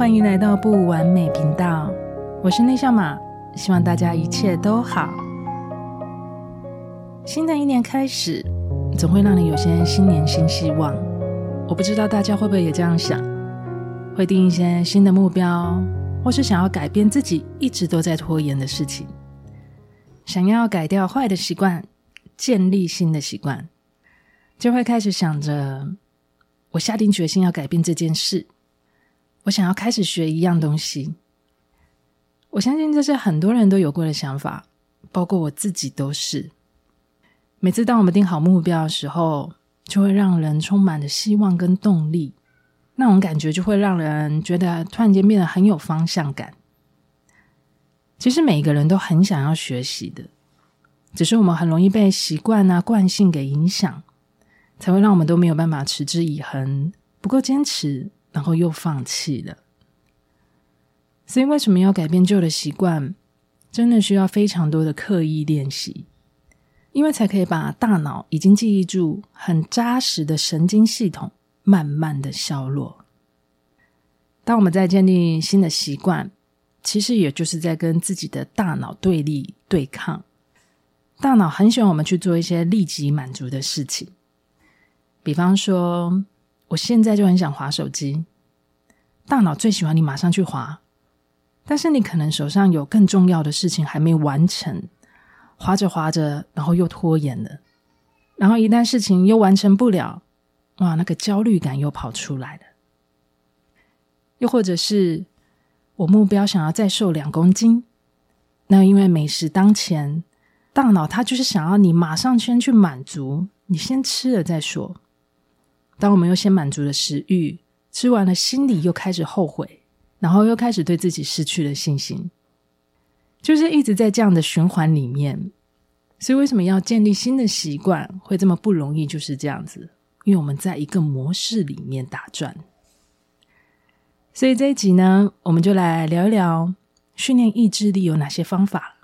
欢迎来到不完美频道，我是内向马，希望大家一切都好。新的一年开始，总会让你有些新年新希望。我不知道大家会不会也这样想，会定一些新的目标，或是想要改变自己一直都在拖延的事情，想要改掉坏的习惯，建立新的习惯，就会开始想着，我下定决心要改变这件事。我想要开始学一样东西，我相信这是很多人都有过的想法，包括我自己都是。每次当我们定好目标的时候，就会让人充满了希望跟动力，那种感觉就会让人觉得突然间变得很有方向感。其实每一个人都很想要学习的，只是我们很容易被习惯啊、惯性给影响，才会让我们都没有办法持之以恒，不够坚持。然后又放弃了，所以为什么要改变旧的习惯？真的需要非常多的刻意练习，因为才可以把大脑已经记忆住很扎实的神经系统慢慢的消弱。当我们在建立新的习惯，其实也就是在跟自己的大脑对立对抗。大脑很喜欢我们去做一些立即满足的事情，比方说。我现在就很想滑手机，大脑最喜欢你马上去滑，但是你可能手上有更重要的事情还没完成，滑着滑着，然后又拖延了，然后一旦事情又完成不了，哇，那个焦虑感又跑出来了。又或者是我目标想要再瘦两公斤，那因为美食当前，大脑它就是想要你马上先去满足，你先吃了再说。当我们又先满足了食欲，吃完了，心里又开始后悔，然后又开始对自己失去了信心，就是一直在这样的循环里面。所以，为什么要建立新的习惯会这么不容易？就是这样子，因为我们在一个模式里面打转。所以这一集呢，我们就来聊一聊训练意志力有哪些方法。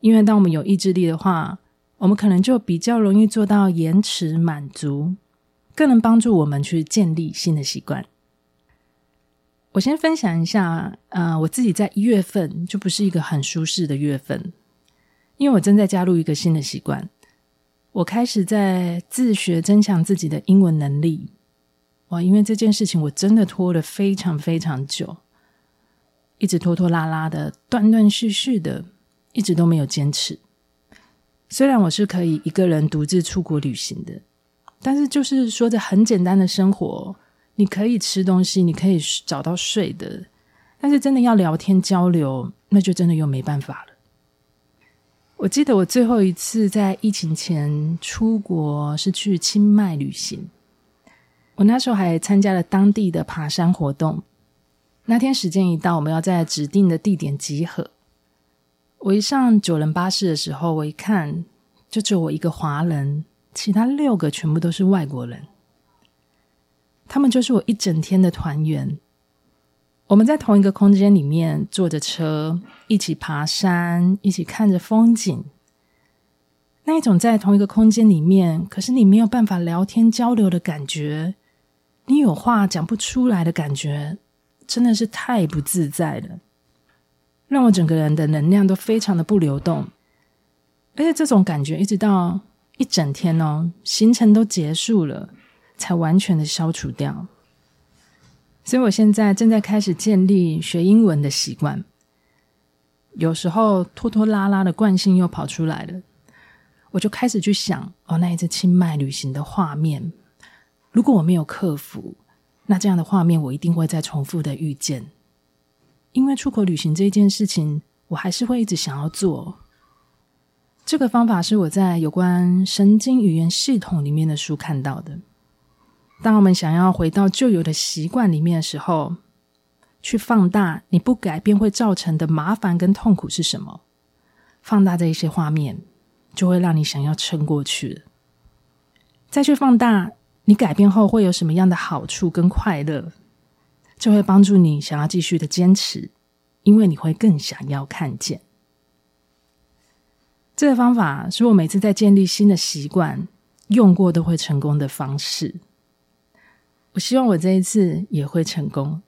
因为当我们有意志力的话，我们可能就比较容易做到延迟满足。更能帮助我们去建立新的习惯。我先分享一下，呃，我自己在一月份就不是一个很舒适的月份，因为我正在加入一个新的习惯，我开始在自学增强自己的英文能力。哇，因为这件事情我真的拖了非常非常久，一直拖拖拉拉的，断断续续的，一直都没有坚持。虽然我是可以一个人独自出国旅行的。但是，就是说着很简单的生活，你可以吃东西，你可以找到睡的。但是，真的要聊天交流，那就真的又没办法了。我记得我最后一次在疫情前出国是去清迈旅行，我那时候还参加了当地的爬山活动。那天时间一到，我们要在指定的地点集合。我一上九人巴士的时候，我一看，就只有我一个华人。其他六个全部都是外国人，他们就是我一整天的团员。我们在同一个空间里面坐着车，一起爬山，一起看着风景。那一种在同一个空间里面，可是你没有办法聊天交流的感觉，你有话讲不出来的感觉，真的是太不自在了，让我整个人的能量都非常的不流动。而且这种感觉一直到。一整天哦，行程都结束了，才完全的消除掉。所以我现在正在开始建立学英文的习惯。有时候拖拖拉拉的惯性又跑出来了，我就开始去想哦，那一次清迈旅行的画面，如果我没有克服，那这样的画面我一定会再重复的遇见。因为出国旅行这件事情，我还是会一直想要做。这个方法是我在有关神经语言系统里面的书看到的。当我们想要回到旧有的习惯里面的时候，去放大你不改变会造成的麻烦跟痛苦是什么？放大这一些画面，就会让你想要撑过去了。再去放大你改变后会有什么样的好处跟快乐，就会帮助你想要继续的坚持，因为你会更想要看见。这个方法是我每次在建立新的习惯用过都会成功的方式。我希望我这一次也会成功。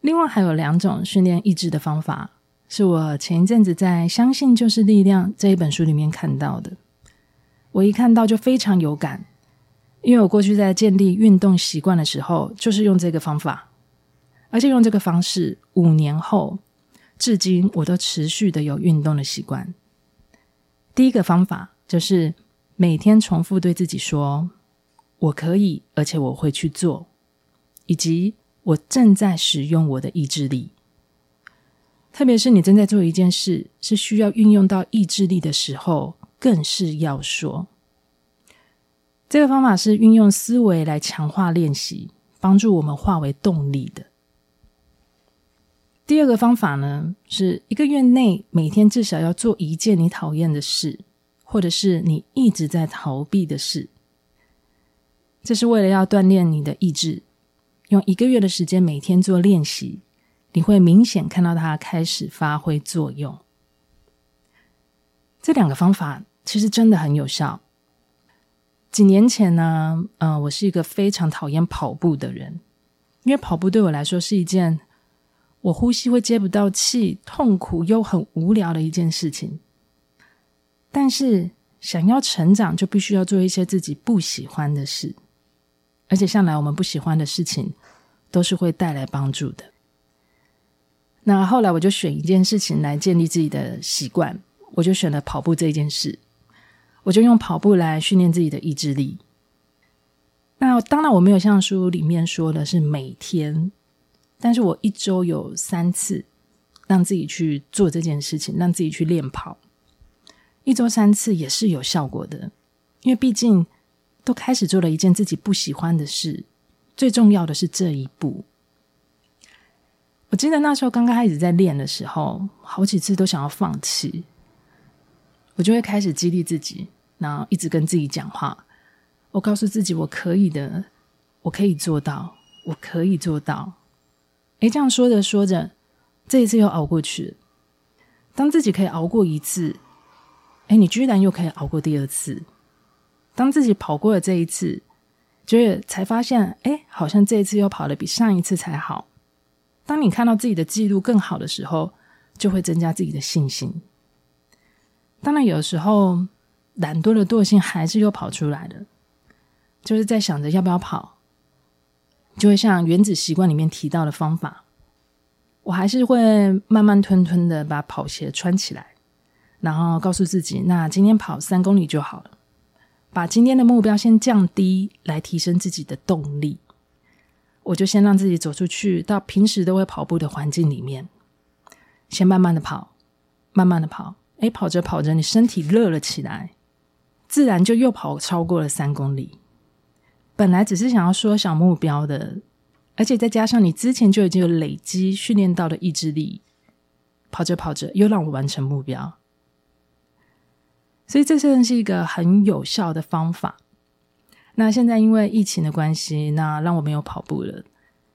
另外还有两种训练意志的方法，是我前一阵子在《相信就是力量》这一本书里面看到的。我一看到就非常有感，因为我过去在建立运动习惯的时候，就是用这个方法，而且用这个方式五年后，至今我都持续的有运动的习惯。第一个方法就是每天重复对自己说：“我可以，而且我会去做。”以及我正在使用我的意志力。特别是你正在做一件事，是需要运用到意志力的时候，更是要说。这个方法是运用思维来强化练习，帮助我们化为动力的。第二个方法呢，是一个月内每天至少要做一件你讨厌的事，或者是你一直在逃避的事。这是为了要锻炼你的意志，用一个月的时间每天做练习，你会明显看到它开始发挥作用。这两个方法其实真的很有效。几年前呢，嗯、呃，我是一个非常讨厌跑步的人，因为跑步对我来说是一件。我呼吸会接不到气，痛苦又很无聊的一件事情。但是想要成长，就必须要做一些自己不喜欢的事，而且向来我们不喜欢的事情都是会带来帮助的。那后来我就选一件事情来建立自己的习惯，我就选了跑步这件事，我就用跑步来训练自己的意志力。那当然我没有像书里面说的是每天。但是我一周有三次让自己去做这件事情，让自己去练跑，一周三次也是有效果的。因为毕竟都开始做了一件自己不喜欢的事，最重要的是这一步。我记得那时候刚刚开始在练的时候，好几次都想要放弃，我就会开始激励自己，然后一直跟自己讲话。我告诉自己我可以的，我可以做到，我可以做到。诶，这样说着说着，这一次又熬过去了。当自己可以熬过一次，诶，你居然又可以熬过第二次。当自己跑过了这一次，就是才发现，诶，好像这一次又跑得比上一次才好。当你看到自己的记录更好的时候，就会增加自己的信心。当然，有时候懒惰的惰性还是又跑出来了，就是在想着要不要跑。就会像《原子习惯》里面提到的方法，我还是会慢慢吞吞的把跑鞋穿起来，然后告诉自己，那今天跑三公里就好了。把今天的目标先降低，来提升自己的动力。我就先让自己走出去，到平时都会跑步的环境里面，先慢慢的跑，慢慢的跑。诶，跑着跑着，你身体热了起来，自然就又跑超过了三公里。本来只是想要缩小目标的，而且再加上你之前就已经有累积训练到的意志力，跑着跑着又让我完成目标，所以这真的是一个很有效的方法。那现在因为疫情的关系，那让我没有跑步了，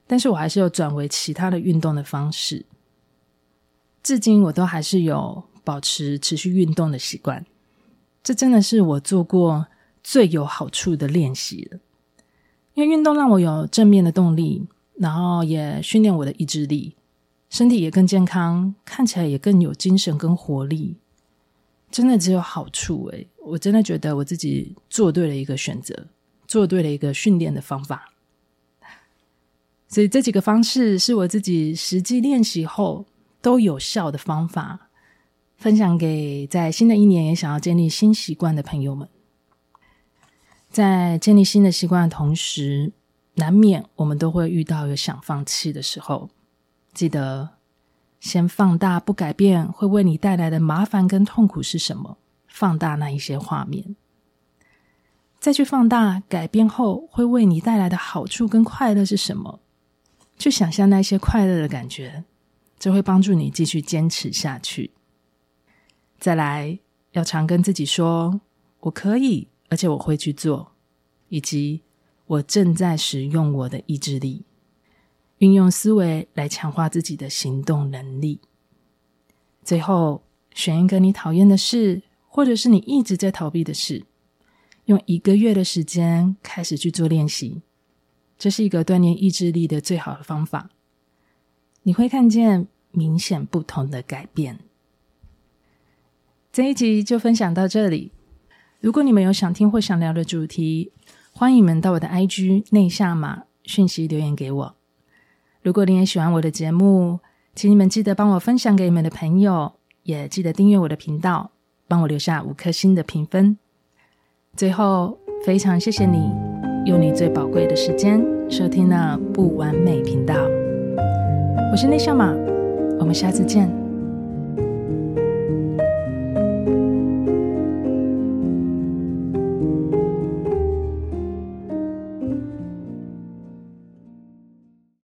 但是我还是有转为其他的运动的方式。至今我都还是有保持持续运动的习惯，这真的是我做过最有好处的练习了。因为运动让我有正面的动力，然后也训练我的意志力，身体也更健康，看起来也更有精神跟活力，真的只有好处诶，我真的觉得我自己做对了一个选择，做对了一个训练的方法。所以这几个方式是我自己实际练习后都有效的方法，分享给在新的一年也想要建立新习惯的朋友们。在建立新的习惯的同时，难免我们都会遇到有想放弃的时候。记得先放大不改变会为你带来的麻烦跟痛苦是什么，放大那一些画面，再去放大改变后会为你带来的好处跟快乐是什么，去想象那些快乐的感觉，这会帮助你继续坚持下去。再来，要常跟自己说：“我可以。”而且我会去做，以及我正在使用我的意志力，运用思维来强化自己的行动能力。最后，选一个你讨厌的事，或者是你一直在逃避的事，用一个月的时间开始去做练习，这是一个锻炼意志力的最好的方法。你会看见明显不同的改变。这一集就分享到这里。如果你们有想听或想聊的主题，欢迎你们到我的 IG 内夏玛讯息留言给我。如果你也喜欢我的节目，请你们记得帮我分享给你们的朋友，也记得订阅我的频道，帮我留下五颗星的评分。最后，非常谢谢你用你最宝贵的时间收听了不完美频道。我是内向马，我们下次见。